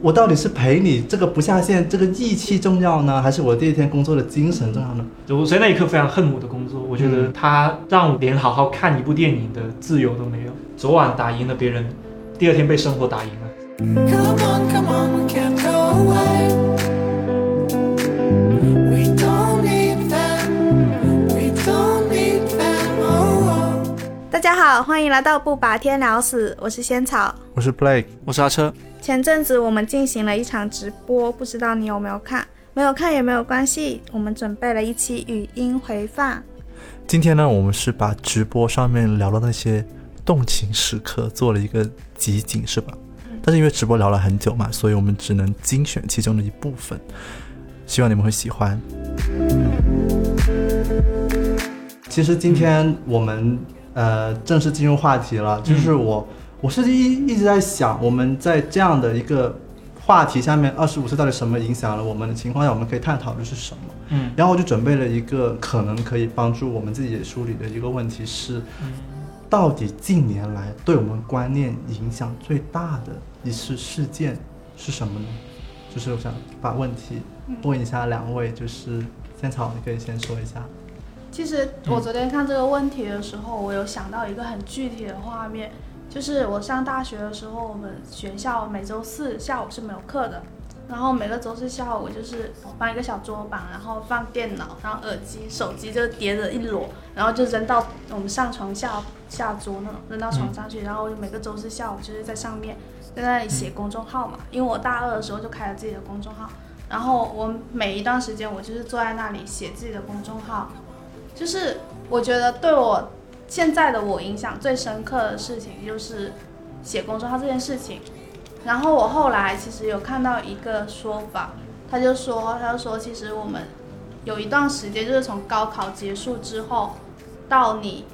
我到底是陪你这个不下线这个义气重要呢，还是我第一天工作的精神重要呢？我在那一刻非常恨我的工作，我觉得它让我连好好看一部电影的自由都没有。昨晚打赢了别人，第二天被生活打赢了。Come on, come on, we can't go away. We don't need them. We don't need them. Oh, oh. 大家好，欢迎来到不把天聊死，我是仙草。我是 Blake，我是阿车，前阵子我们进行了一场直播，不知道你有没有看？没有看也没有关系，我们准备了一期语音回放。今天呢，我们是把直播上面聊的那些动情时刻做了一个集锦，是吧？但是因为直播聊了很久嘛，所以我们只能精选其中的一部分，希望你们会喜欢。其实今天我们呃正式进入话题了，就是我我是一一直在想，我们在这样的一个话题下面，二十五岁到底什么影响了我们的情况下，我们可以探讨的是什么？嗯然后我就准备了一个可能可以帮助我们自己梳理的一个问题是，到底近年来对我们观念影响最大的一次事件是什么呢？就是我想把问题问一下两位，就是仙草，你可以先说一下。其实我昨天看这个问题的时候，我有想到一个很具体的画面，就是我上大学的时候，我们学校每周四下午是没有课的，然后每个周四下午就是搬一个小桌板，然后放电脑，然后耳机、手机就叠着一摞，然后就扔到我们上床下下桌那种，扔到床上去，然后每个周四下午就是在上面在那里写公众号嘛，因为我大二的时候就开了自己的公众号，然后我每一段时间我就是坐在那里写自己的公众号。就是我觉得对我现在的我影响最深刻的事情就是写公众号这件事情。然后我后来其实有看到一个说法，他就说，他就说，其实我们有一段时间就是从高考结束之后到你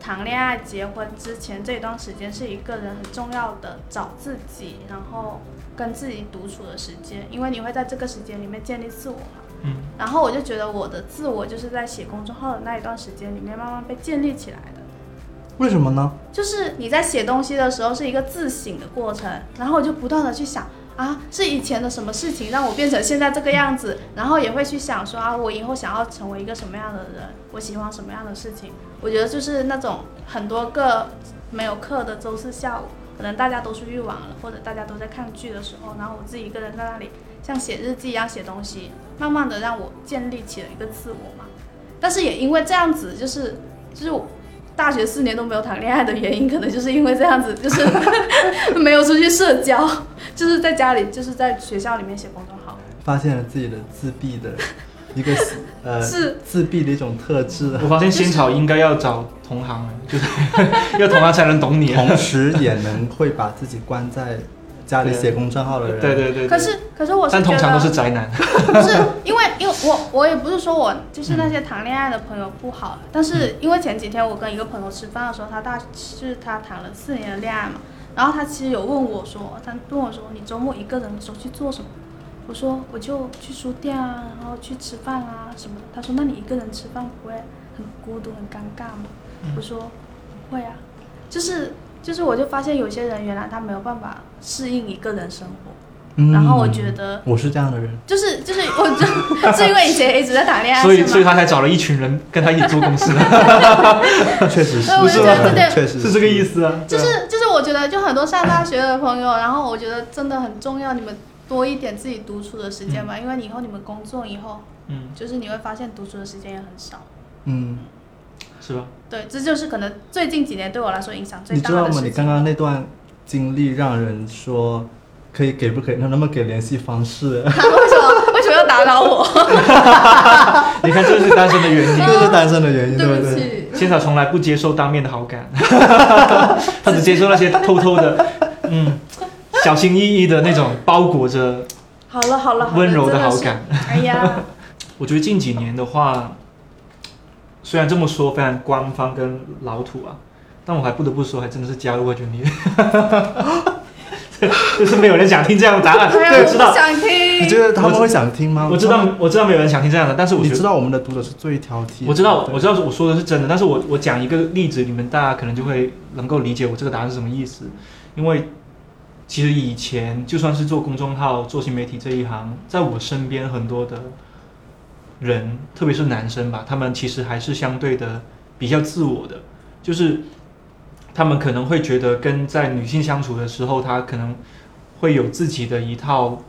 谈恋爱、结婚之前这一段时间，是一个人很重要的找自己，然后跟自己独处的时间，因为你会在这个时间里面建立自我嘛。嗯然后我就觉得我的自我就是在写公众号的那一段时间里面慢慢被建立起来的。为什么呢？就是你在写东西的时候是一个自省的过程，然后我就不断的去想啊，是以前的什么事情让我变成现在这个样子，然后也会去想说啊，我以后想要成为一个什么样的人，我喜欢什么样的事情。我觉得就是那种很多个没有课的周四下午，可能大家都出去玩了，或者大家都在看剧的时候，然后我自己一个人在那里像写日记一样写东西，慢慢的让我建立起了一个自我嘛。但是也因为这样子，就是就是我大学四年都没有谈恋爱的原因，可能就是因为这样子，就是 没有出去社交，就是在家里，就是在学校里面写公众号。发现了自己的自闭的一个 呃是自闭的一种特质，我发现仙草应该要找同行了，就是 要同行才能懂你。同时也能会把自己关在家里写公众号的人。对对对，对可是可是我是但通常都是，宅男。不是因为因为我我也不是说我就是那些谈恋爱的朋友不好，但是因为前几天我跟一个朋友吃饭的时候，他大是他谈了四年的恋爱嘛，然后他其实有问我说，他问我说你周末一个人的时候去做什么？我说我就去书店啊，然后去吃饭啊什么的。他说那你一个人吃饭不会很孤独很尴尬吗？我说不会啊，就是就是我就发现有些人原来他没有办法适应一个人生活，嗯。然后我觉得我是这样的人，就是就是我就是因为以前一直在谈恋爱，所以，所以他才找了一群人跟他一起做公司。的，确实是，所以我就觉得对。确实是这个意思啊。就是就是我觉得就很多上大学的朋友，然后我觉得真的很重要，你们多一点自己独处的时间吧，因为你以后你们工作以后，嗯，就是你会发现独处的时间也很少。嗯，是吧？对，这就是可能最近几年对我来说影响最大你知道吗？你刚刚那段经历让人说。可以给不可以？能不能给联系方式？为什么为什么要打扰我？你看，这是单身的原因。这是单身的原因，对对不对？起，仙草从来不接受当面的好感，他只接受那些偷偷的，嗯，小心翼翼的那种包裹着好了好了好了，温柔的好感。哎呀，我觉得近几年的话，虽然这么说非常官方跟老土啊，但我还不得不说，还真的是加入会觉得你，就是没有人想听这样的答案。哎呀，我知道不，想听。你觉得他们会想听吗？我知道，我知道没有人想听这样的，但是我你知道我们的读者是最挑剔。我知道，我知道我说的是真的，但是我我讲一个例子，你们大家可能就会能够理解我这个答案是什么意思。因为其实以前就算是做公众号、做新媒体这一行，在我身边很多的人，特别是男生吧，他们其实还是相对的比较自我的，就是他们可能会觉得跟在女性相处的时候，他可能会有自己的一套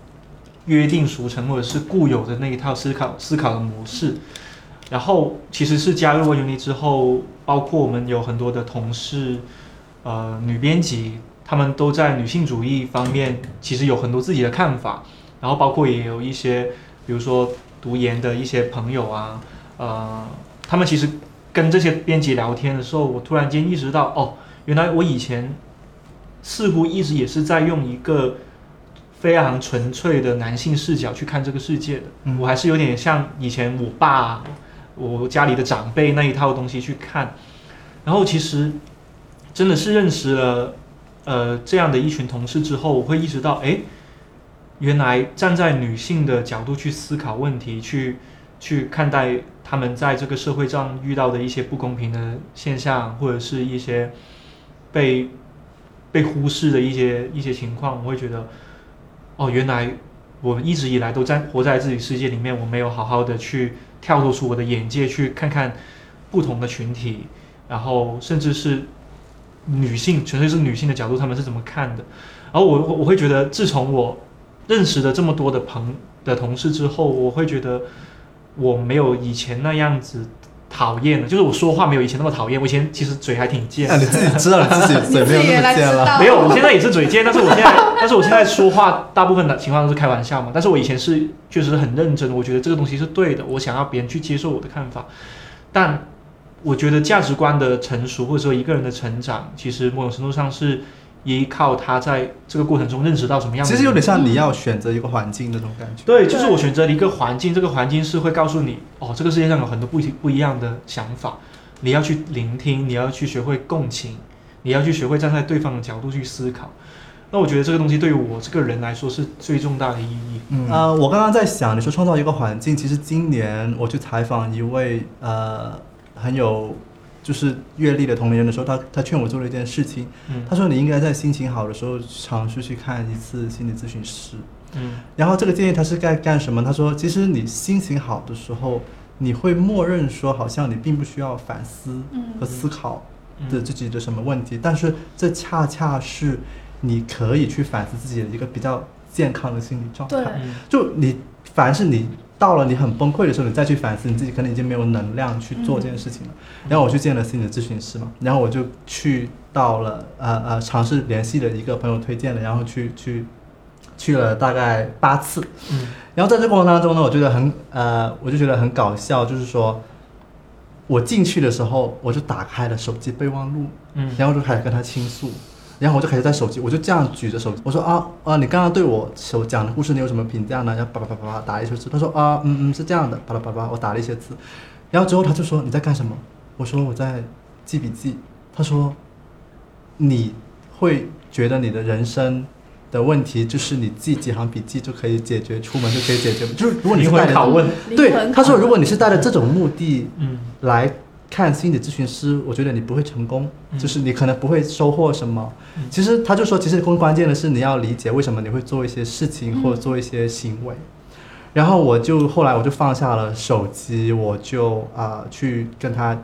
约定俗成或者是固有的那一套思考思考的模式。然后其实是加入过 Uni 之后，包括我们有很多的同事，呃，女编辑，她们都在女性主义方面其实有很多自己的看法。然后包括也有一些，比如说读研的一些朋友啊，呃，他们其实跟这些编辑聊天的时候，我突然间意识到，哦，原来我以前似乎一直也是在用一个非常纯粹的男性视角去看这个世界的。嗯我还是有点像以前我爸、我家里的长辈那一套东西去看。然后其实真的是认识了呃这样的一群同事之后，我会意识到，哎，原来站在女性的角度去思考问题，去去看待他们在这个社会上遇到的一些不公平的现象，或者是一些被被忽视的一些一些情况，我会觉得，哦，原来我们一直以来都在活在自己世界里面，我没有好好的去跳脱出我的眼界，去看看不同的群体，然后甚至是女性，纯粹是女性的角度，他们是怎么看的。然后我我我会觉得，自从我认识了这么多的朋的同事之后，我会觉得我没有以前那样子讨厌了，就是我说话没有以前那么讨厌。我以前其实嘴还挺贱哎，的你，自己知道你自己嘴没有那么贱了。没有，我现在也是嘴贱，但是我现在，但是我现在说话大部分的情况都是开玩笑嘛。但是我以前是确实很认真，我觉得这个东西是对的，我想要别人去接受我的看法。但我觉得价值观的成熟，或者说一个人的成长，其实某种程度上是依靠他在这个过程中认识到什么样的。其实有点像你要选择一个环境那种感觉。对，就是我选择了一个环境，这个环境是会告诉你，哦，这个世界上有很多不一不一样的想法，你要去聆听，你要去学会共情，你要去学会站在对方的角度去思考。那我觉得这个东西对于我这个人来说是最重大的意义。嗯，呃，我刚刚在想，你说创造一个环境，其实今年我去采访一位呃很有就是阅历的同龄人的时候，他他劝我做了一件事情，嗯他说你应该在心情好的时候尝试去看一次心理咨询师。嗯然后这个建议他是该干什么？他说，其实你心情好的时候，你会默认说，好像你并不需要反思和思考的嗯自己的什么问题，但是这恰恰是你可以去反思自己的一个比较健康的心理状态。就你凡是你到了你很崩溃的时候，你再去反思，你自己可能已经没有能量去做这件事情了。然后我去见了心理咨询师嘛，然后我就去到了呃呃尝试联系了一个朋友推荐的，然后去去去了大概八次。嗯然后在这个过程当中呢，我觉得很呃，我就觉得很搞笑，就是说我进去的时候，我就打开了手机备忘录，嗯然后就开始跟他倾诉，然后我就开始在手机，我就这样举着手机，我说啊啊，你刚刚对我所讲的故事，你有什么评价呢？然后叭叭叭叭叭打一些字，他说啊嗯嗯是这样的，叭叭叭叭，我打了一些字，然后之后他就说你在干什么？我说我在记笔记。他说你会觉得你的人生的问题就是你记几行笔记就可以解决，出门就可以解决，就是如果你是带着，对他说，如果你是带着这种目的嗯来看心理咨询师，我觉得你不会成功，嗯就是你可能不会收获什么。嗯其实他就说，其实更关键的是你要理解为什么你会做一些事情嗯或者做一些行为。然后我就后来我就放下了手机，我就啊、去跟他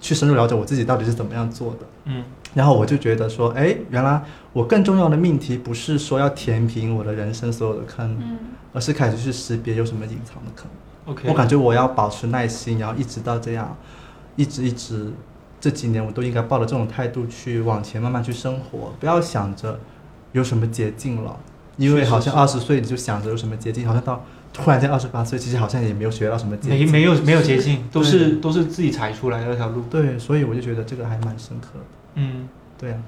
去深入了解我自己到底是怎么样做的。嗯然后我就觉得说，哎，原来我更重要的命题不是说要填平我的人生所有的坑，嗯而是开始去识别有什么隐藏的坑。，OK，我感觉我要保持耐心，然后一直到这样，一直一直这几年我都应该抱着这种态度去往前慢慢去生活，不要想着有什么捷径了，因为好像二十岁你就想着有什么捷径，好像到突然间二十八岁，其实好像也没有学到什么捷径。没没有没有捷径，都是都是自己踩出来的那条路。对，所以我就觉得这个还蛮深刻的。嗯。对啊，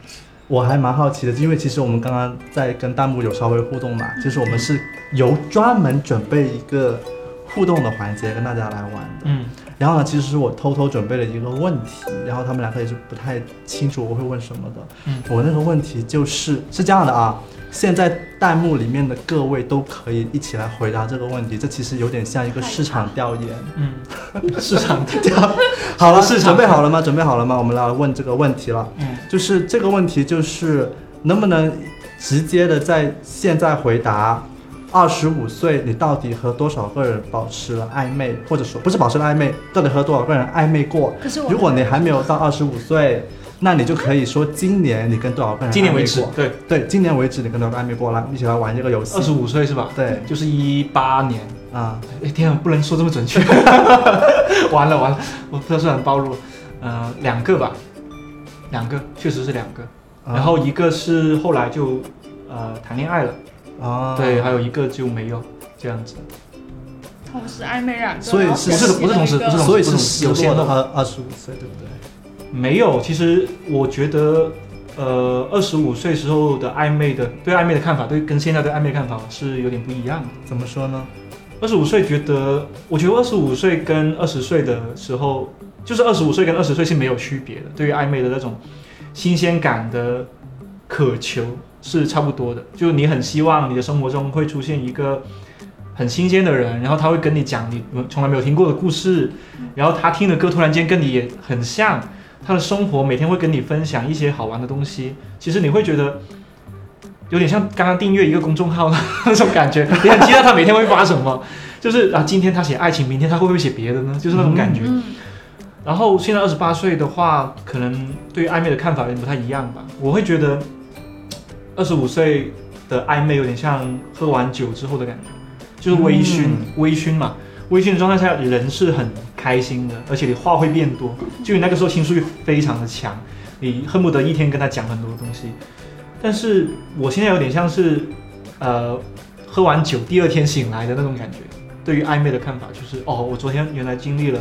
我还蛮好奇的，因为其实我们刚刚在跟弹幕有稍微互动嘛，就是我们是由专门准备一个互动的环节跟大家来玩的。嗯然后呢，其实是我偷偷准备了一个问题，然后他们两个也是不太清楚我会问什么的。嗯我那个问题就是是这样的啊，现在弹幕里面的各位都可以一起来回答这个问题，这其实有点像一个市场调研。嗯，市场调 好了，市场准备好了吗？准备好了吗？我们来问这个问题了。嗯就是这个问题，就是能不能直接的在现在回答。二十五岁，你到底和多少个人保持了暧昧，或者说不是保持了暧昧，到底和多少个人暧昧过？可是我如果你还没有到二十五岁，那你就可以说今年你跟多少个人今年为暧昧过，止对，对，今年为止你跟多少个暧昧过？来，一起来玩这个游戏。二十五岁是吧？对就是一八年。啊，哎天啊，不能说这么准确，完了完了，我特殊很暴露了。呃，两个吧，两个确实是两个，啊然后一个是后来就呃谈恋爱了，啊，对，还有一个就没有这样子。同时暧昧两个，所以是不是不是同时不是同时所以是失有些的落的二二十五岁，对不对？没有，其实我觉得，呃，二十五岁时候的暧昧的对暧昧的看法，对跟现在对暧昧的看法是有点不一样的。怎么说呢？二十五岁觉得，我觉得二十五岁跟二十岁的时候，就是二十五岁跟二十岁是没有区别的，对于暧昧的那种新鲜感的渴求是差不多的。就你很希望你的生活中会出现一个很新鲜的人，然后他会跟你讲你从来没有听过的故事，然后他听的歌突然间跟你也很像，他的生活每天会跟你分享一些好玩的东西，其实你会觉得。有点像刚刚订阅一个公众号的那 种感觉，你很期待他每天会发什么，就是啊，今天他写爱情，明天他会不会写别的呢？就是那种感觉。嗯，然后现在二十八岁的话，可能对于暧昧的看法有点不太一样吧。我会觉得，二十五岁的暧昧有点像喝完酒之后的感觉，就是微醺，嗯微醺嘛。微醺的状态下，人是很开心的，而且你话会变多，就你那个时候倾诉欲非常的强，你恨不得一天跟他讲很多东西。但是我现在有点像是，呃，喝完酒第二天醒来的那种感觉。对于暧昧的看法就是，哦，我昨天原来经历了，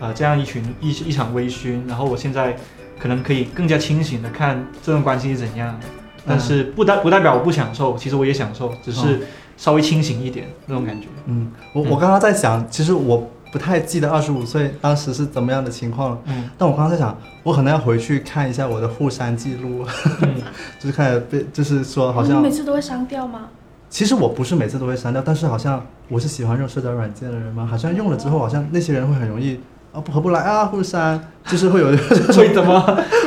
呃，这样一群一一场微醺，然后我现在可能可以更加清醒的看这段关系是怎样，但是不代不代表我不享受，其实我也享受，只是稍微清醒一点那种感觉。嗯，我嗯我刚刚在想，其实我不太记得二十五岁当时是怎么样的情况了。嗯但我刚刚在想，我可能要回去看一下我的互删记录，嗯就是看被，就是说好像你每，次都会删掉吗？其实我不是每次都会删掉，但是好像我是喜欢用社交软件的人嘛，好像用了之后，好像那些人会很容易啊不合不来啊互删，就是会有 所以怎么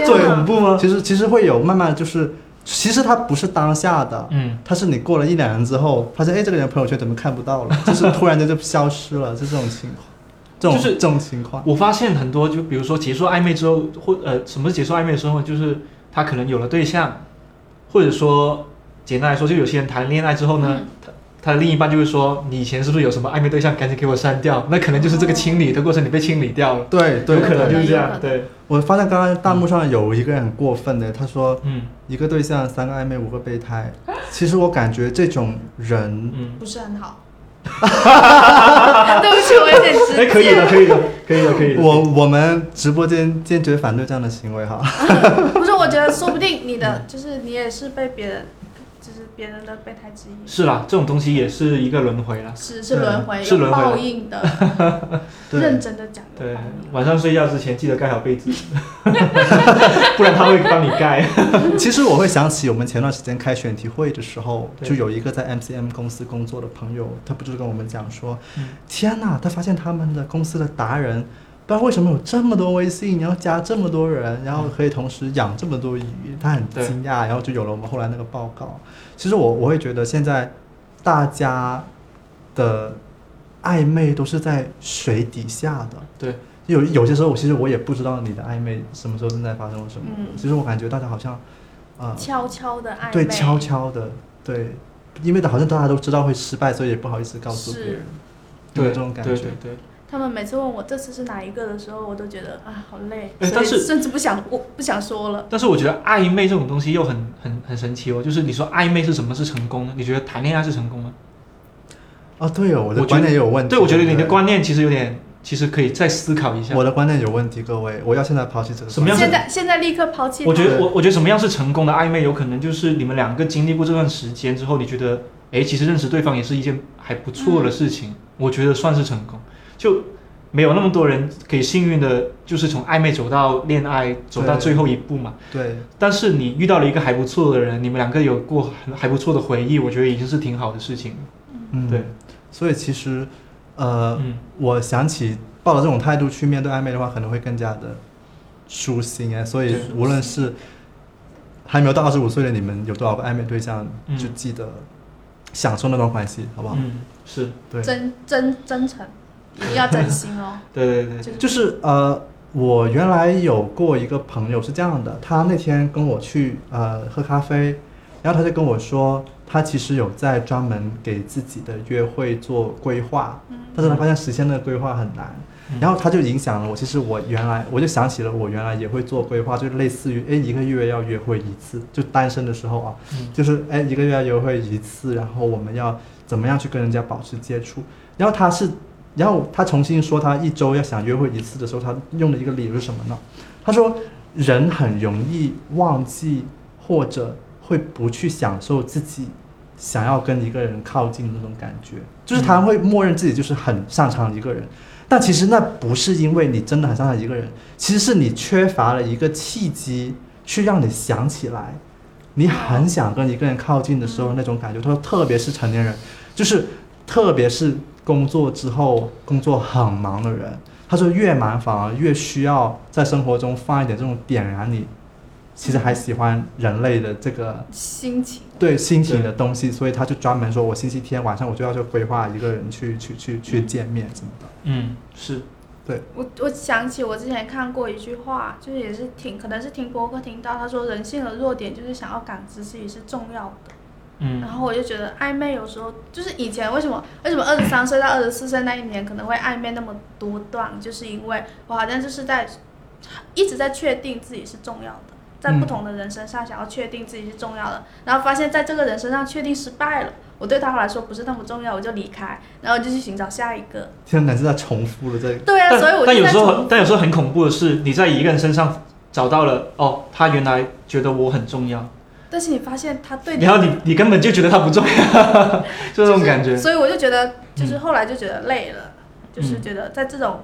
做天 哪恐怖吗？其实其实会有慢慢就是，其实它不是当下的，嗯，它是你过了一两年之后，发现哎这个人朋友圈怎么看不到了，就是突然间就消失了，是这种情况，这种就是这种情况。我发现很多，就比如说结束暧昧之后，或呃，什么是结束暧昧的时候，就是他可能有了对象，或者说简单来说，就有些人谈恋爱之后呢，嗯他他的另一半就会说，你以前是不是有什么暧昧对象，赶紧给我删掉。那可能就是这个清理的过程，你被清理掉了，对对有可能就是这。样对，我发现刚刚弹幕上有一个人很过分的，他说嗯一个对象三个暧昧五个备胎。其实我感觉这种人，嗯，不是很好。对不起，我有点直接。哎，可以的，可以的，可以的，可以的。我我们直播间坚决反对这样的行为哈。不是，我觉得说不定你的就是你也是被别人，就是别人的备胎之一，是啦，这种东西也是一个轮回啦。是是轮回，是轮回报应的。对认真的讲，有对，晚上睡觉之前记得盖好被子，不然他会帮你盖。其实我会想起我们前段时间开选题会的时候，就有一个在 MCM 公司工作的朋友，他不就是跟我们讲说，嗯天呐，他发现他们的公司的达人，不知道为什么有这么多微信，然后加这么多人，然后可以同时养这么多鱼，他很惊讶，然后就有了我们后来那个报告。其实我我会觉得现在大家的暧昧都是在水底下的，对，有有些时候我，其实我也不知道你的暧昧什么时候正在发生什么。嗯其实我感觉大家好像，啊、悄悄的暧昧，对，悄悄的，对，因为好像大家都知道会失败，所以也不好意思告诉别人，对，有这种感觉。对对对。他们每次问我这次是哪一个的时候，我都觉得啊好累，但是甚至不想我不想说了。但是我觉得暧昧这种东西又很很很神奇哦，就是你说暧昧是什么是成功呢？你觉得谈恋爱是成功吗？哦，对哦，我觉得观念也有问题。对，我觉得你的观念其实有点，其实可以再思考一下。我的观念有问题，各位，我要现在抛弃这个。什么样现在现在立刻抛弃。我觉得我我觉得什么样是成功的暧昧，有可能就是你们两个经历过这段时间之后，你觉得，哎，其实认识对方也是一件还不错的事情，我觉得算是成功。就没有那么多人可以幸运的，就是从暧昧走到恋爱，走到最后一步嘛。对，但是你遇到了一个还不错的人，你们两个有过很还不错的回忆，我觉得已经是挺好的事情了。嗯，对，所以其实，呃，嗯，我想起抱着这种态度去面对暧昧的话，可能会更加的舒心哎。所以无论是还没有到二十五岁的你们有多少个暧昧对象，嗯。就记得享受那段关系，好不好？嗯，是。对，真真真诚，要真心哦。对对对，就是就是呃，我原来有过一个朋友是这样的，他那天跟我去呃喝咖啡，然后他就跟我说，他其实有在专门给自己的约会做规划，嗯但是他发现实现那个规划很难。嗯然后他就影响了我。其实我原来我就想起了我原来也会做规划，就类似于哎一个月要约会一次，就单身的时候啊，嗯就是哎一个月要约会一次，然后我们要怎么样去跟人家保持接触。然后他是，然后他重新说他一周要想约会一次的时候，他用的一个理由是什么呢？他说人很容易忘记或者会不去享受自己想要跟一个人靠近的那种感觉，就是他会默认自己就是很擅长一个人。但其实那不是因为你真的很擅长一个人，其实是你缺乏了一个契机，去让你想起来，你很想跟一个人靠近的时候那种感觉。他说，特别是成年人，就是特别是工作之后工作很忙的人，他说越忙反而越需要在生活中放一点这种点燃你，其实还喜欢人类的这个心情。对心情的东西，所以他就专门说，我星期天晚上我就要去规划一个人去去去去见面什么的。嗯是，对我我想起我之前看过一句话，就是也是听，可能是听播客听到，他说人性的弱点就是想要感知自己是重要的。嗯然后我就觉得暧昧有时候就是以前为什么为什么二十三岁到二十四岁那一年可能会暧昧那么多段，就是因为我好像就是在一直在确定自己是重要的，在不同的人身上想要确定自己是重要的，然后发现在这个人身上确定失败了，我对他来说不是那么重要，我就离开，然后就去寻找下一个。天哪，是在重复了这个。对啊，所以我但有时候但有时候很恐怖的是，你在一个人身上找到了哦，他原来觉得我很重要，但是你发现他对你然后你你根本就觉得他不重要，就这种感觉。所以我就觉得，就是后来就觉得累了，就是觉得在这种，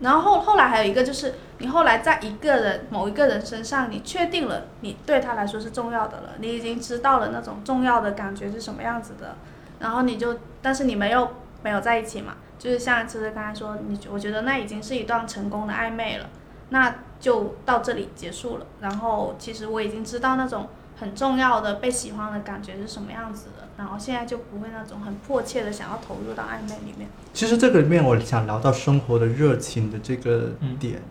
然后后后来还有一个就是，你后来在一个人某一个人身上，你确定了你对他来说是重要的了，你已经知道了那种重要的感觉是什么样子的，然后你就，但是你们又没有在一起嘛，就是像其实刚才说，你我觉得那已经是一段成功的暧昧了，那就到这里结束了。然后其实我已经知道那种很重要的被喜欢的感觉是什么样子的，然后现在就不会那种很迫切的想要投入到暧昧里面。其实这个里面我想聊到生活的热情的这个点，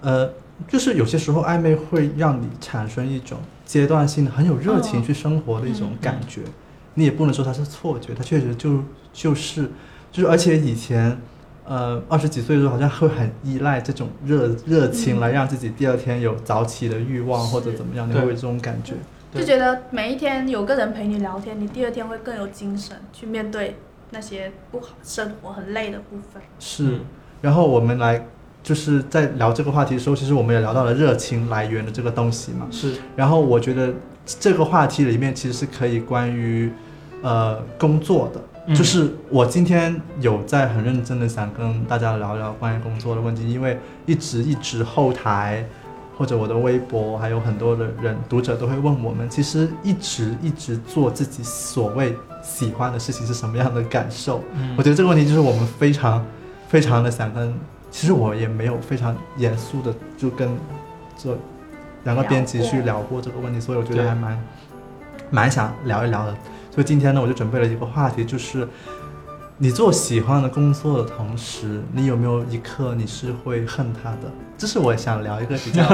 呃，就是有些时候暧昧会让你产生一种阶段性的很有热情哦去生活的一种感觉，你也不能说它是错觉，它确实就就是就是，而且以前。呃，二十几岁的时候好像会很依赖这种热热情嗯来让自己第二天有早起的欲望或者怎么样，你会有这种感觉。对。就觉得每一天有个人陪你聊天，你第二天会更有精神去面对那些不好生活很累的部分。是，嗯然后我们来就是在聊这个话题的时候，其实我们也聊到了热情来源的这个东西嘛。是，然后我觉得这个话题里面其实是可以关于呃工作的，嗯。就是我今天有在很认真的想跟大家聊聊关于工作的问题，因为一直一直后台或者我的微博，还有很多的人读者都会问我们，其实一直一直做自己所谓喜欢的事情是什么样的感受？嗯我觉得这个问题就是我们非常非常的想跟，其实我也没有非常严肃的就跟这两个编辑去聊过这个问题，所以我觉得还蛮蛮想聊一聊的。所以今天呢，我就准备了一个话题，就是你做喜欢的工作的同时，你有没有一刻你是会恨他的？这是我想聊一个比较，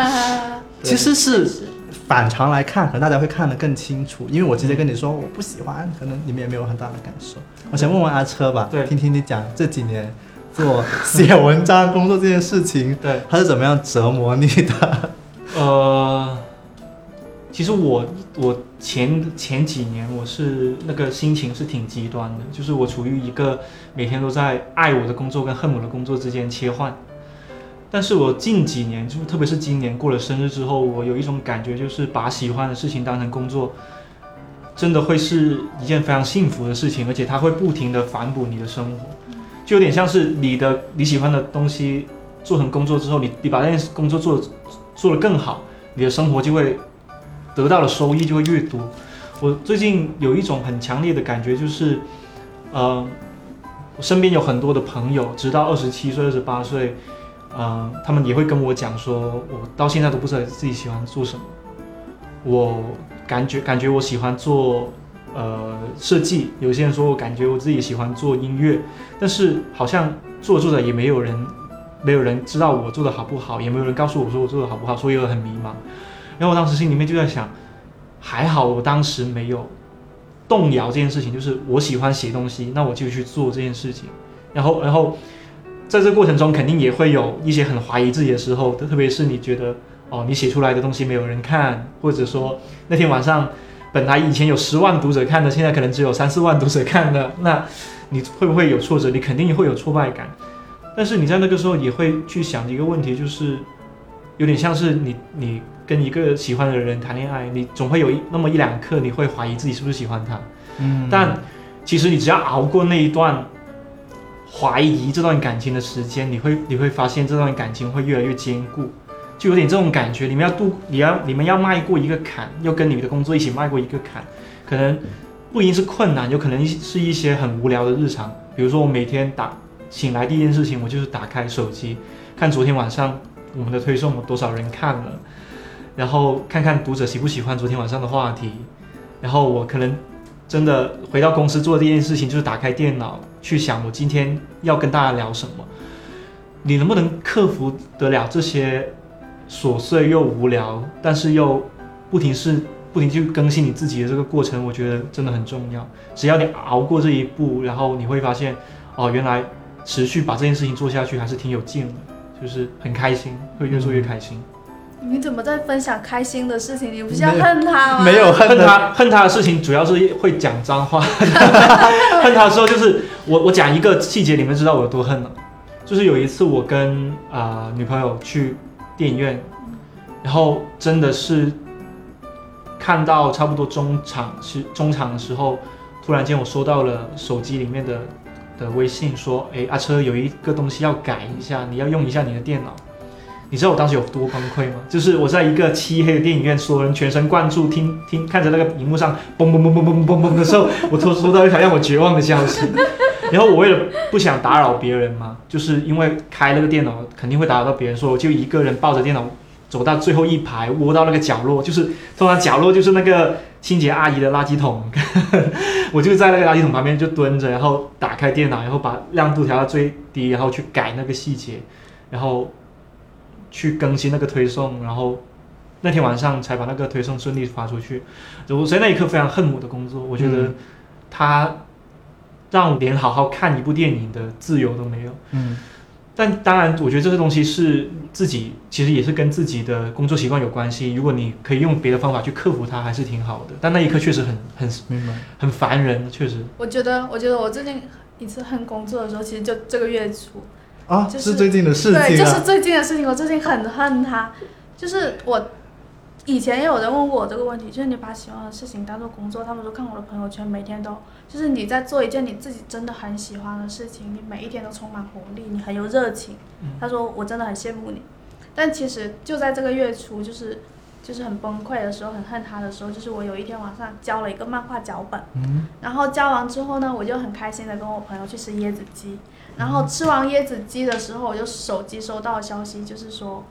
其实是是反常来看，可能大家会看得更清楚。因为我直接跟你说我不喜欢，可能你们也没有很大的感受。我想问问阿车吧，对听听你讲这几年做写文章工作这件事情，对，他是怎么样折磨你的？呃，其实我我前前几年我是那个心情是挺极端的，就是我处于一个每天都在爱我的工作跟恨我的工作之间切换。但是我近几年，就特别是今年过了生日之后，我有一种感觉，就是把喜欢的事情当成工作，真的会是一件非常幸福的事情，而且它会不停的反哺你的生活，就有点像是你的你喜欢的东西做成工作之后，你你把那件工作做得做得更好，你的生活就会得到的收益就会越多。我最近有一种很强烈的感觉，就是，呃，我身边有很多的朋友，直到二十七岁、二十八岁，呃，他们也会跟我讲说，我到现在都不知道自己喜欢做什么。我感觉感觉我喜欢做呃设计，有些人说我感觉我自己喜欢做音乐，但是好像做着做着也没有人没有人知道我做的好不好，也没有人告诉我说我做的好不好，所以我很迷茫。然后我当时心里面就在想，还好我当时没有动摇这件事情，就是我喜欢写东西，那我就去做这件事情。然后，然后在这过程中，肯定也会有一些很怀疑自己的时候，特别是你觉得哦，你写出来的东西没有人看，或者说那天晚上本来以前有十万读者看的，现在可能只有三四万读者看的，那你会不会有挫折？你肯定也会有挫败感。但是你在那个时候也会去想一个问题，就是有点像是你你跟一个喜欢的人谈恋爱，你总会有一那么一两刻你会怀疑自己是不是喜欢他，嗯但其实你只要熬过那一段怀疑这段感情的时间，你会你会发现这段感情会越来越坚固，就有点这种感觉。你们要度，你要你们要迈过一个坎，要跟你的工作一起迈过一个坎，可能不一定是困难，有可能是一些很无聊的日常。比如说我每天打醒来第一件事情，我就是打开手机，看昨天晚上我们的推送有多少人看了，然后看看读者喜不喜欢昨天晚上的话题，然后我可能真的回到公司做的第一件事情就是打开电脑，去想我今天要跟大家聊什么。你能不能克服得了这些琐碎又无聊，但是又不停是不停去更新你自己的这个过程，我觉得真的很重要。只要你熬过这一步，然后你会发现，哦，原来持续把这件事情做下去还是挺有劲的，就是很开心，会越做越开心。你怎么在分享开心的事情？你不是要恨他吗？没有恨，恨他恨他的事情主要是会讲脏话，恨他的时候就是我我讲一个细节，你们知道我有多恨了。就是有一次我跟啊、呃女朋友去电影院，然后真的是看到差不多中场是中场的时候，突然间我收到了手机里面的的微信说，哎阿车有一个东西要改一下，你要用一下你的电脑。你知道我当时有多崩溃吗？就是我在一个漆黑的电影院，所有人全神贯注听听看着那个荧幕上嘣嘣嘣嘣嘣嘣嘣的时候，我突收到一条让我绝望的消息。然后我为了不想打扰别人嘛，就是因为开那个电脑肯定会打扰到别人，所以我就一个人抱着电脑走到最后一排，窝到那个角落，就是通常角落就是那个清洁阿姨的垃圾桶，我就在那个垃圾桶旁边就蹲着，然后打开电脑，然后把亮度调到最低，然后去改那个细节，然后去更新那个推送，然后那天晚上才把那个推送顺利发出去。我所以那一刻非常恨我的工作，我觉得嗯它让我连好好看一部电影的自由都没有。嗯但当然，我觉得这个东西是自己，其实也是跟自己的工作习惯有关系。如果你可以用别的方法去克服它，还是挺好的。但那一刻确实很很明白。很烦人，确实。我觉得，我觉得我最近一次恨工作的时候，其实就这个月初。啊，就是是最近的事情啊。对，就是最近的事情。我最近很恨他，就是我以前也有人问过我这个问题，就是你把喜欢的事情当做工作，他们说看我的朋友圈，每天都就是你在做一件你自己真的很喜欢的事情，你每一天都充满活力，你很有热情。嗯他说我真的很羡慕你，但其实就在这个月初，就是就是很崩溃的时候，很恨他的时候，就是我有一天晚上交了一个漫画脚本。嗯然后交完之后呢，我就很开心的跟我朋友去吃椰子鸡。然后吃完椰子鸡的时候，我就手机收到消息，就是说，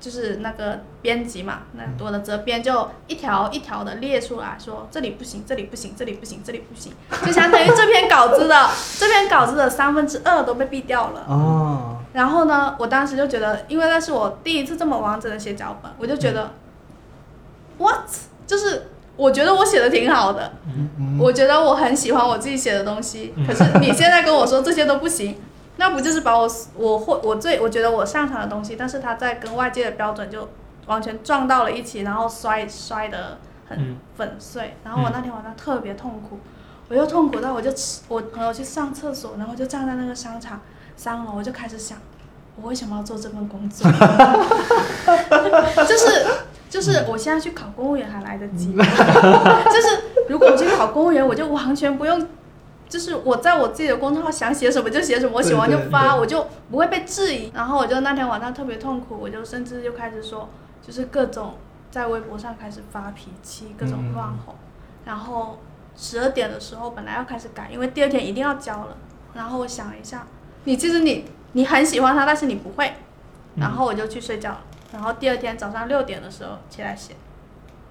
就是那个编辑嘛，那我的责编就一条一条的列出来说，这里不行，这里不行，这里不行，这里不行，就相当于这篇稿子的 这篇稿子的三分之二都被毙掉了。哦，然后呢，我当时就觉得，因为那是我第一次这么完整的写脚本，我就觉得、w h a t 就是我觉得我写的挺好的，嗯。我觉得我很喜欢我自己写的东西，嗯。可是你现在跟我说这些都不行，那不就是把我我会我最我觉得我擅长的东西，但是他在跟外界的标准就完全撞到了一起，然后摔摔的很嗯粉碎。然后我那天晚上特别痛苦，我又痛苦到我就吃我朋友去上厕所，然后就站在那个商场三楼，我就开始想，我为什么要做这份工作？就是就是我现在去考公务员还来得及，就是如果我去考公务员，我就完全不用，就是我在我自己的公众号想写什么就写什么，我写完就发，我就不会被质疑。然后我就那天晚上特别痛苦，我就甚至就开始说，就是各种在微博上开始发脾气，各种乱吼。然后十二点的时候本来要开始改，因为第二天一定要交了。然后我想了一下，你其实你你很喜欢他，但是你不会。然后我就去睡觉了。然后第二天早上六点的时候起来写，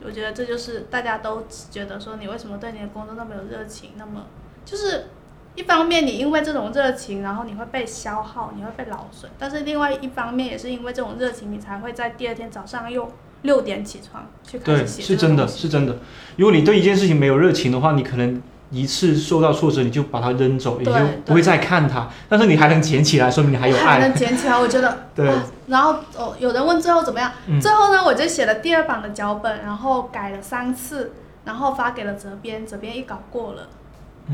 我觉得这就是大家都觉得说你为什么对你的工作那么有热情，那么就是一方面你因为这种热情，然后你会被消耗，你会被劳损，但是另外一方面也是因为这种热情，你才会在第二天早上又六点起床去开对，始写是真的，是真的。如果你对一件事情没有热情的话，你可能一次受到挫折，你就把它扔走，你就不会再看它。但是你还能捡起来，说明你还有还爱。能捡起来，我觉得 对哇然后哦，有人问最后怎么样？嗯最后呢，我就写了第二版的脚本，然后改了三次，然后发给了责编，责编一稿过了，嗯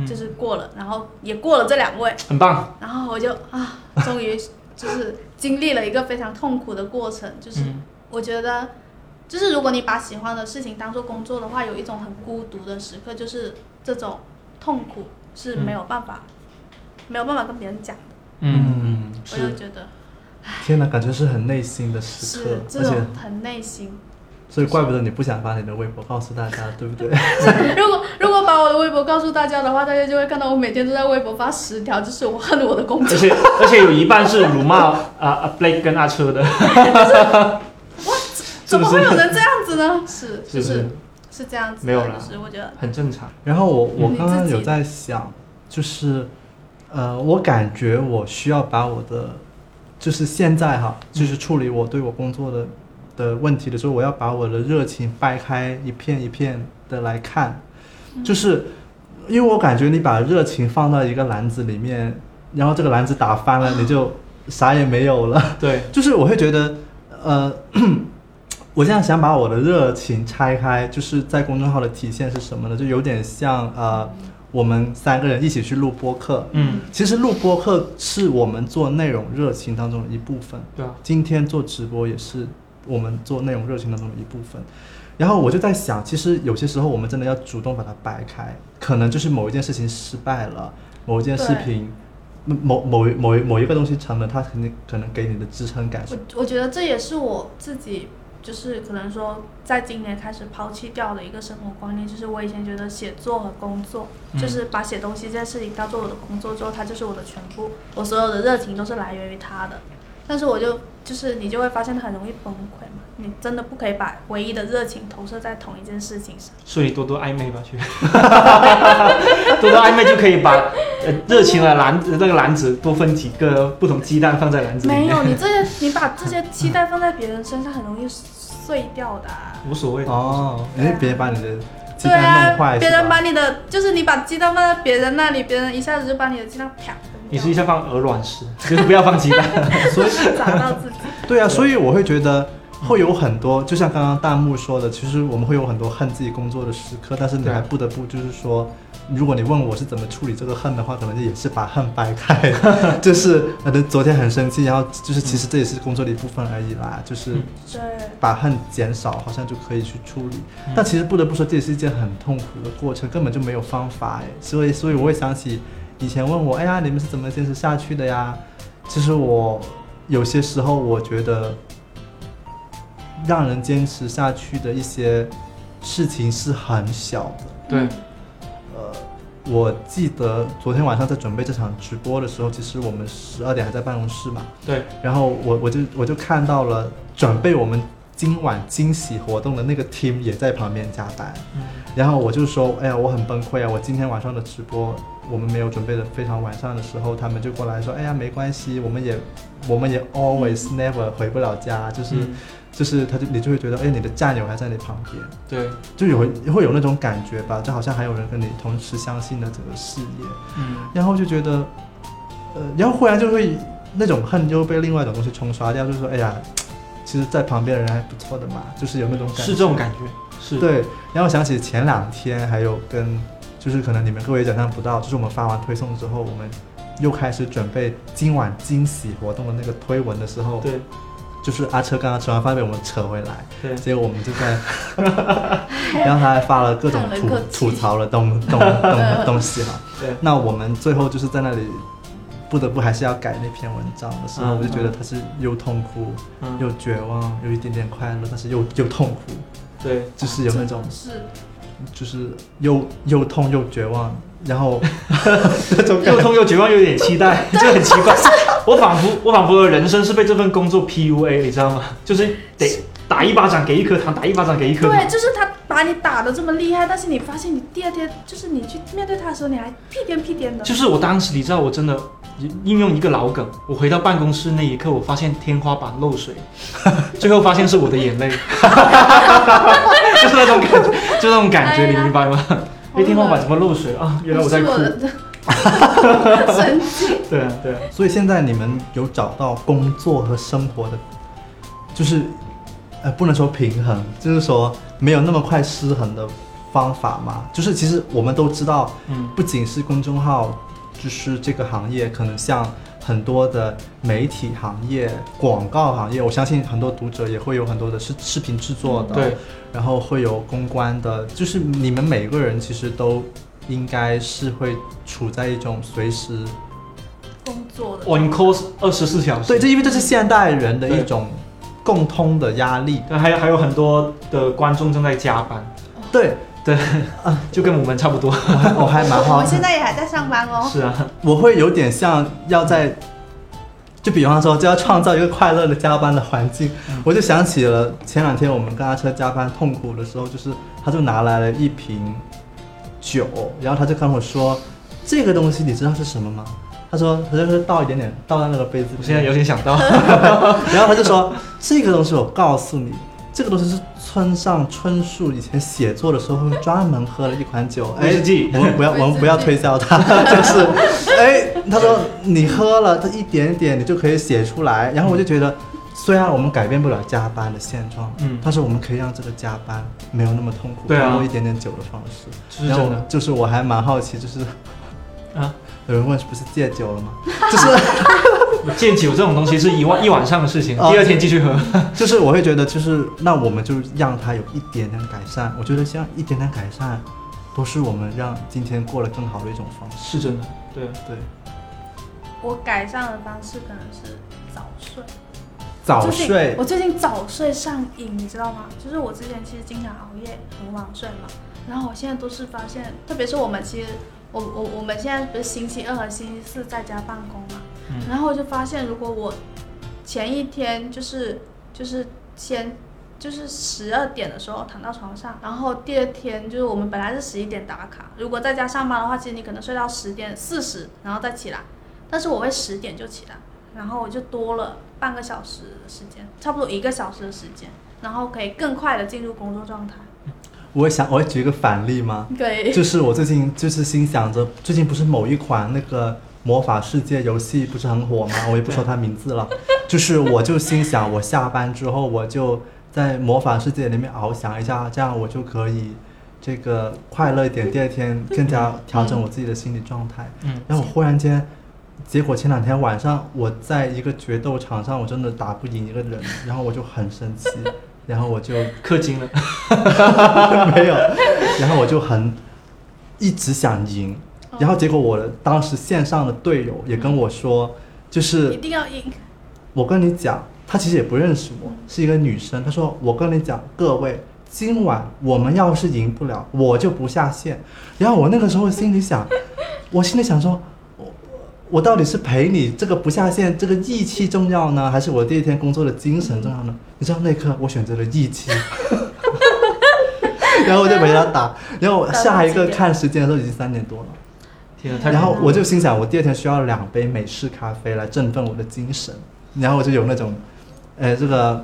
就是过了，然后也过了这两位，很棒。然后我就啊，终于就是经历了一个非常痛苦的过程，就是嗯我觉得，就是如果你把喜欢的事情当做工作的话，有一种很孤独的时刻，就是这种痛苦是没有办法，没有办法跟别人讲的。嗯，我就觉得天哪，感觉是很内心的时是刻，而且这种很内心。所以怪不得你不想发你的微博告诉大家，对不对？如果如果把我的微博告诉大家的话，大家就会看到我每天都在微博发十条，就是我恨我的工作。而且而且有一半是辱骂啊啊 Blake 跟阿车的，怎么会有人这样子呢？是是就是？不是是这样子，没有啦。就是我觉得很正常。然后我我刚刚有在想，就是呃，我感觉我需要把我的，就是现在哈，就是处理我对我工作的的问题的时候，我要把我的热情掰开一片一片的来看，就是因为我感觉你把热情放到一个篮子里面，然后这个篮子打翻了，你就啥也没有了。对，就是我会觉得，呃，我现在想把我的热情拆开，就是在公众号的体现是什么呢？就有点像呃，我们三个人一起去录播客。嗯，其实录播客是我们做内容热情当中的一部分。对啊，今天做直播也是我们做内容热情当中的一部分。然后我就在想，其实有些时候我们真的要主动把它掰开，可能就是某一件事情失败了，某一件视对。频，某某某某一个东西成了，它肯定可能给你的支撑感。我我觉得这也是我自己，就是可能说，在今年开始抛弃掉的一个生活观念，就是我以前觉得写作和工作，嗯。就是把写东西这件事情当做我的工作之后，它就是我的全部，我所有的热情都是来源于它的。但是我就就是你就会发现它很容易崩溃嘛，你真的不可以把唯一的热情投射在同一件事情上。所以多多暧昧吧，去，多多暧昧就可以把呃热情的篮子那个篮子多分几个不同鸡蛋放在篮子里面，没有，你这些你把这些期待放在别人身上，很容易碎掉的啊、无所谓。哦，因为别人把你的鸡对蛋弄坏，啊，别人把你的，就是你把鸡蛋放在别人那里，别人一下子就把你的鸡蛋啪你是一下放鹅卵石，就是不要放鸡蛋。所 以砸到自己。对啊，所以我会觉得会有很多，就像刚刚弹幕说的，其实我们会有很多恨自己工作的时刻，但是你还不得不就是说，如果你问我是怎么处理这个恨的话，可能也是把恨掰开，就是可能昨天很生气，然后就是其实这也是工作的一部分而已啦，就是把恨减少，好像就可以去处理。嗯但其实不得不说，这也是一件很痛苦的过程，根本就没有方法哎。所以，所以我会想起以前问我，哎呀，你们是怎么坚持下去的呀？其实我有些时候我觉得，让人坚持下去的一些事情是很小的。对，呃，我记得昨天晚上在准备这场直播的时候，其实我们十二点还在办公室嘛，对，然后我我就我就看到了准备我们今晚惊喜活动的那个 team 也在旁边加班，嗯。然后我就说，哎呀，我很崩溃啊！我今天晚上的直播我们没有准备的非常完善的时候，他们就过来说，哎呀，没关系，我们也我们也 always never 回不了家，就是、嗯就是他就你就会觉得，哎，你的战友还在你旁边，对，就有会有那种感觉吧，就好像还有人跟你同时相信了整个事业，嗯，然后就觉得，呃，然后忽然就会那种恨就被另外一种东西冲刷掉，就是说，哎呀，其实在旁边的人还不错的嘛，就是有那种感觉，是这种感觉，是，对，然后想起前两天还有跟，就是可能你们各位想象不到，就是我们发完推送之后，我们又开始准备今晚惊喜活动的那个推文的时候，对，就是阿车刚刚吃完饭被我们扯回来，对，结果我们就在，然后他还发了各种吐吐槽的东东 东东西哈，对，那我们最后就是在那里。不得不还是要改那篇文章的时候，嗯。我就觉得他是又痛苦、嗯，又绝望，有一点点快乐，但是又又痛苦，对，就是有那种是。就是又又痛又绝望，然后 又痛又绝望，又有点期待，就很奇怪。我仿佛我仿佛的人生是被这份工作 PUA，你知道吗？就是得打一巴掌给一颗糖，打一巴掌给一颗糖对，。就是他把你打的这么厉害，但是你发现你第二天就是你去面对他的时候，你还屁颠屁颠的。就是我当时，你知道，我真的应用一个老梗，我回到办公室那一刻，我发现天花板漏水，最后发现是我的眼泪，就是那种感觉，就那种感觉，哎你明白吗？哎，天花板怎么漏水啊？原来我在哭 神经。对啊，对啊。所以现在你们有找到工作和生活的，就是呃不能说平衡，就是说没有那么快失衡的方法吗？就是其实我们都知道，嗯不仅是公众号，就是这个行业，可能像很多的媒体行业、广告行业，我相信很多读者也会有很多的视视频制作的，对，然后会有公关的，就是你们每个人其实都应该是会处在一种随时工作的。on call 二十四小时。对，这因为这是现代人的一种共通的压力。对，还有还有很多的观众正在加班，对对，就跟我们差不多。我还我还蛮好我，现在也还在上班哦。是啊，我会有点像要在，就比方说就要创造一个快乐的加班的环境。我就想起了前两天我们跟阿车加班痛苦的时候，就是他就拿来了一瓶酒，然后他就跟我说，这个东西你知道是什么吗？他说，他就是倒一点点，倒在那个杯子里面。我现在有点想到，然后他就说，这个东西我告诉你，这个东西是村上春树以前写作的时候会专门喝了一款酒。哎威士忌，我们不要，我们不要推销它，就是，哎，他说你喝了这一点点，你就可以写出来。然后我就觉得，虽然我们改变不了加班的现状，嗯但是我们可以让这个加班没有那么痛苦，通过一点点酒的方式。然后这是真的就是我还蛮好奇，就是啊。有人问是不是戒酒了吗？就是戒酒这种东西是一晚 一晚上的事情，哦第二天继续喝。就是我会觉得，就是那我们就让它有一点点改善。我觉得像一点点改善，都是我们让今天过得更好的一种方式。是真的，对，对，我改善的方式可能是早睡。早睡我最近早睡上瘾，你知道吗？就是我之前其实经常熬夜，很晚睡嘛。然后我现在都是发现，特别是我们其实，我我我们现在不是星期二和星期四在家办公嘛，嗯然后我就发现，如果我前一天就是就是先就是十二点的时候躺到床上，然后第二天就是我们本来是十一点打卡，如果在家上班的话，其实你可能睡到十点四十，然后再起来，但是我会十点就起来，然后我就多了半个小时的时间，差不多一个小时的时间，然后可以更快的进入工作状态。我会想，我会举一个反例吗？对，就是我最近就是心想着，最近不是某一款那个魔法世界游戏不是很火吗？我也不说它名字了，就是我就心想，我下班之后我就在魔法世界里面翱翔一下，这样我就可以这个快乐一点，第二天更加调整我自己的心理状态。嗯，然后我忽然间，结果前两天晚上我在一个决斗场上，我真的打不赢一个人，然后我就很生气，然后我就氪金了。没有，然后我就很一直想赢，然后结果我的当时线上的队友也跟我说，就是一定要赢。我跟你讲，她其实也不认识我，是一个女生，她说我跟你讲，各位。今晚我们要是赢不了，我就不下线。然后我那个时候心里想，我心里想说，我我到底是陪你这个不下线这个义气重要呢，还是我第一天工作的精神重要呢？你知道那一刻我选择了义气，然后我就陪他打，然后下一个看时间的时候已经三点多了，天啊，然后我就心想，我第二天需要两杯美式咖啡来振奋我的精神，然后我就有那种，呃，这个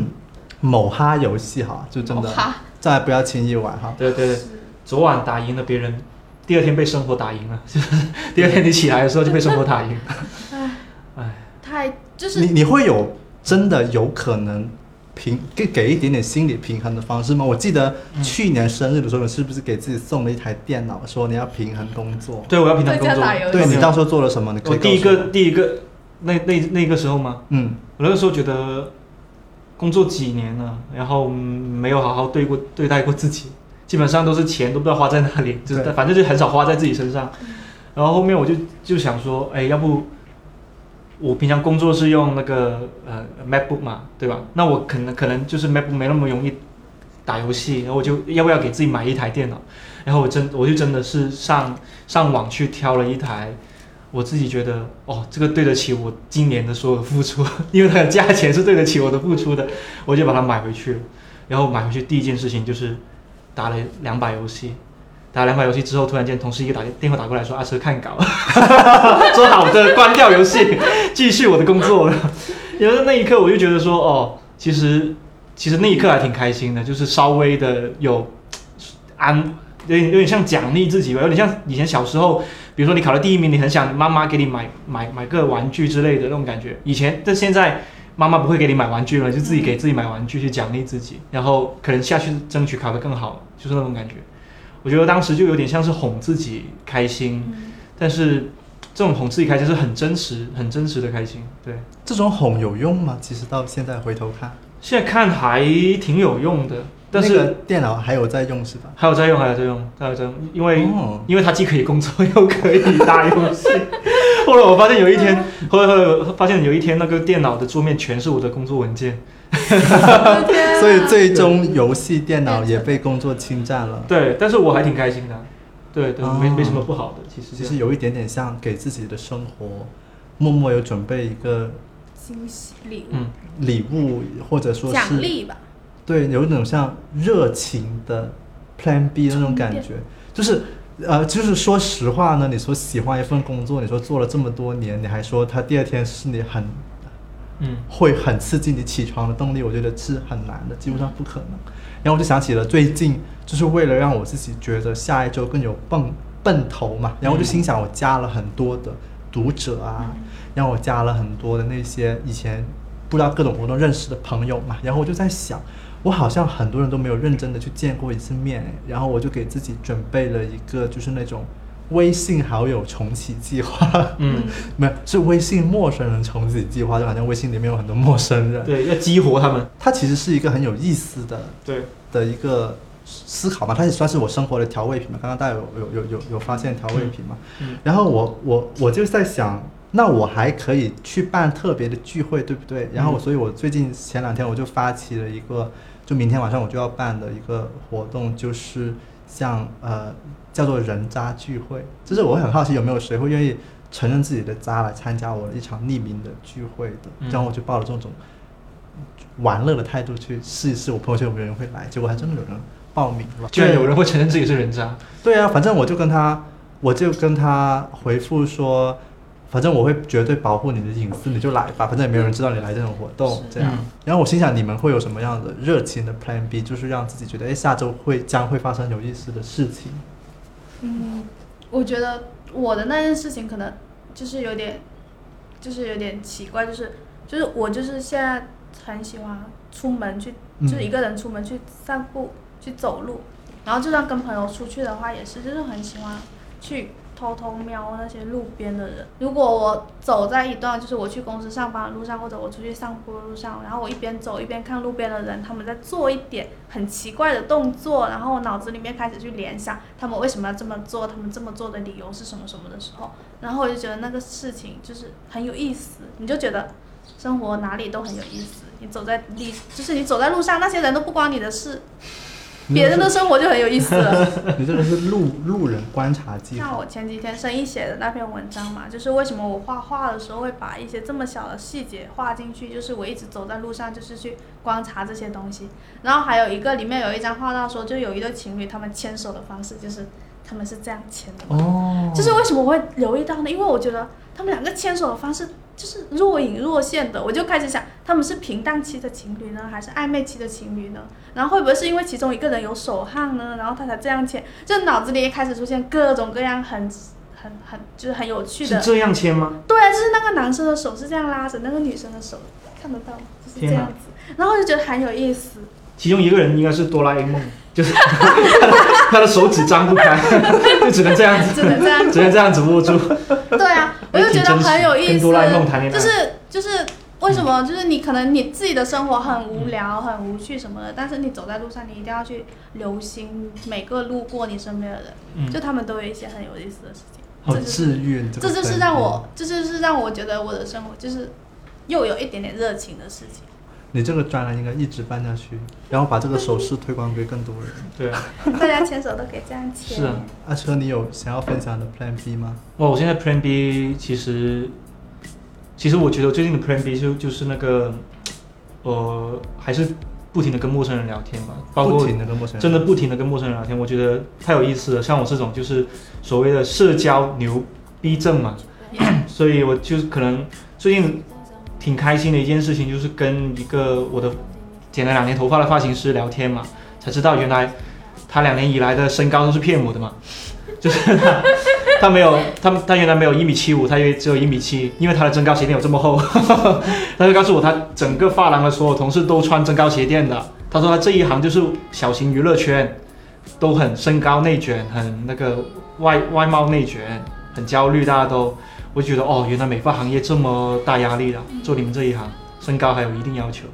某哈游戏哈，就真的哈，再不要轻易玩哈。对对对，昨晚打赢了别人，第二天被生活打赢了，就 是第二天你起来的时候就被生活打赢。哎，太就是你你会有真的有可能平给给一点点心理平衡的方式吗？我记得嗯去年生日的时候，你是不是给自己送了一台电脑，说你要平衡工作？对，我要平衡工作对你到时候做了什么？你可以我第一个第一个那那那个时候吗？嗯我那个时候觉得工作几年了，然后嗯没有好好对过对待过自己，基本上都是钱都不知道花在哪里，就是反正就很少花在自己身上。然后后面我就就想说，哎，要不我平常工作是用那个呃 MacBook 嘛，对吧？那我可能可能就是 MacBook 没那么容易打游戏，然后我就要不要给自己买一台电脑？然后我真我就真的是上上网去挑了一台。我自己觉得，哦，这个对得起我今年的所有的付出，因为它的价钱是对得起我的付出的，我就把它买回去了。然后买回去第一件事情就是打了两把游戏，打两把游戏之后，突然间同事一个打电话打过来说阿车看稿，说好的关掉游戏，继续我的工作了。然后那一刻我就觉得说哦，其实其实那一刻还挺开心的，就是稍微的有安，有点有点像奖励自己吧，有点像以前小时候，比如说你考了第一名，你很想妈妈给你买买买个玩具之类的那种感觉。以前但现在妈妈不会给你买玩具了，就自己给自己买玩具去奖励自己，然后可能下去争取考得更好，就是那种感觉。我觉得当时就有点像是哄自己开心，嗯但是这种哄自己开心是很真实、很真实的开心。对，这种哄有用吗？其实到现在回头看，现在看还挺有用的，但是、那个电脑还有在用是吧？还有在用，还有在用，还有在用，因为、哦因为它既可以工作又可以打游戏。后来我发现有一天，后来后来我发现有一天那个电脑的桌面全是我的工作文件。所以最终游戏电脑也被工作侵占了。对，但是我还挺开心的。对对，没哦。没什么不好的，其实其实有一点点像给自己的生活默默有准备一个惊喜礼物、嗯，礼物，或者说是奖励吧，对，有一种像热情的 Plan B 的那种感觉，就是呃，就是说实话呢，你说喜欢一份工作，你说做了这么多年，你还说他第二天是你很嗯会很刺激你起床的动力，我觉得是很难的，基本上不可能。然后我就想起了最近，就是为了让我自己觉得下一周更有奔奔头嘛，然后我就心想，我加了很多的读者啊，然后我加了很多的那些以前不知道各种活动认识的朋友嘛，然后我就在想，我好像很多人都没有认真的去见过一次面，哎然后我就给自己准备了一个就是那种微信好友重启计划，嗯，没有是微信陌生人重启计划，就好像微信里面有很多陌生人，对，要激活他们。它其实是一个很有意思的对，的一个思考嘛，它也算是我生活的调味品嘛。刚刚大家有有有有有发现调味品嘛？嗯然后我我我就在想，那我还可以去办特别的聚会，对不对？然后我嗯所以，我最近前两天我就发起了一个，就明天晚上我就要办的一个活动，就是像呃叫做人渣聚会，就是我很好奇有没有谁会愿意承认自己的渣来参加我的一场匿名的聚会的，嗯然后我就抱着这种玩乐的态度去试一试，我朋友圈有没有人会来，结果还真的有人报名了，居然有人会承认自己是人渣。对啊，反正我就跟他，我就跟他回复说，反正我会绝对保护你的隐私，你就来吧，反正也没有人知道你来这种活动是，这样。嗯然后我心想，你们会有什么样的热情的 Plan B，就是让自己觉得，哎，下周会将会发生有意思的事情。嗯，我觉得我的那件事情可能就是有点，就是有点奇怪，就是就是我就是现在很喜欢出门去，就是一个人出门去散步、去走路，然后就算跟朋友出去的话，也是就是很喜欢去偷偷瞄那些路边的人。如果我走在一段就是我去公司上班的路上，或者我出去散步的路上，然后我一边走一边看路边的人，他们在做一点很奇怪的动作，然后我脑子里面开始去联想他们为什么要这么做，他们这么做的理由是什么什么的时候，然后我就觉得那个事情就是很有意思，你就觉得生活哪里都很有意思。你走在你就是你走在路上，那些人都不关你的事，别人的生活就很有意思了。你这个是路路人观察记。像我前几天生意写的那篇文章嘛，就是为什么我画画的时候会把一些这么小的细节画进去，就是我一直走在路上，就是去观察这些东西。然后还有一个里面有一张画到说，就有一对情侣他们牵手的方式，就是他们是这样牵的。哦，就是为什么我会留意到呢？因为我觉得他们两个牵手的方式就是若隐若现的，我就开始想，他们是平淡期的情侣呢，还是暧昧期的情侣呢？然后会不会是因为其中一个人有手汗呢，然后他才这样牵？就脑子里也开始出现各种各样很很很就是很有趣的。是这样签吗？对啊，就是那个男生的手是这样拉着，那个女生的手看得到吗？就是这样子，然后就觉得很有意思。其中一个人应该是哆啦 A 梦，就是 他的手指张不开，就只能这样子，只能这样子只能这样子握住。对啊，我就觉得很有意思。跟哆啦 A 梦谈恋爱，就是就是为什么？就是你可能你自己的生活很无聊、很无趣什么的，但是你走在路上，你一定要去留心每个路过你身边的人，嗯就他们都有一些很有意思的事情。好治愈，这就是让我，这就是让我觉得我的生活就是又有一点点热情的事情。你这个专栏应该一直办下去，然后把这个手势推广给更多人。对啊，大家牵手都可以这样牵。是啊阿车，你有想要分享的 Plan B 吗？哇，我现在 Plan B 其实，其实我觉得最近的 Plan B 就就是那个，呃，还是不停的跟陌生人聊天嘛，包不括停的跟陌生人，真的不停的跟陌生人聊天，我觉得太有意思了。像我这种就是所谓的社交牛逼症嘛，所以我就可能最近挺开心的一件事情，就是跟一个我的剪了两年头发的发型师聊天嘛，才知道原来他两年以来的身高都是骗我的嘛，就是他他没有他他原来没有一米七五，他以为只有一米七，因为他的增高鞋垫有这么厚，他就告诉我他整个发廊的所有同事都穿增高鞋垫的，他说他这一行就是小型娱乐圈，都很身高内卷，很那个外外貌内卷，很焦虑，大家都，我就觉得哦，原来美发行业这么大压力的，做你们这一行，身高还有一定要求。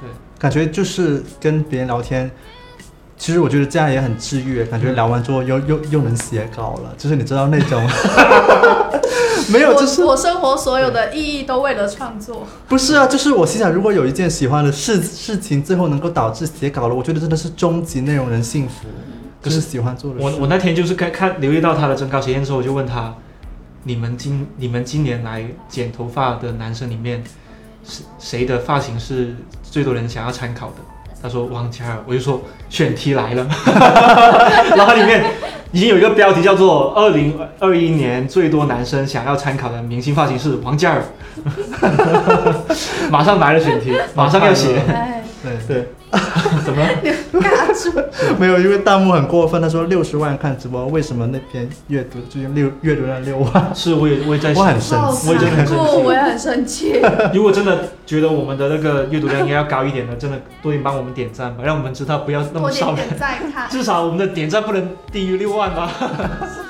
对感觉就是跟别人聊天，其实我觉得这样也很治愈，感觉聊完之后又又又能写稿了，就是你知道那种，没有，就是我我生活所有的意义都为了创作。不是啊，就是我心想，如果有一件喜欢的事事情，最后能够导致写稿了，我觉得真的是终极内容人幸福，可就是是喜欢做的事。我我那天就是看看留意到他的增高鞋垫之后，我就问他，你们今你们今年来剪头发的男生里面，谁谁的发型是最多人想要参考的？他说王嘉尔，我就说选题来了，然后它里面已经有一个标题叫做“二零二一年最多男生想要参考的明星发型是王嘉尔”，马上来了选题，马上要写，哎，对。对，怎么？了？尬住。没有，因为弹幕很过分，他说六十万看直播，为什么那篇阅读最近六阅读量六万？是我也我也在想我很，生气我也真的很生气，我也很生气。如果真的觉得我们的那个阅读量应该要高一点的，真的多点帮我们点赞吧，让我们知道不要那么少人，点赞看。至少我们的点赞不能低于六万吧。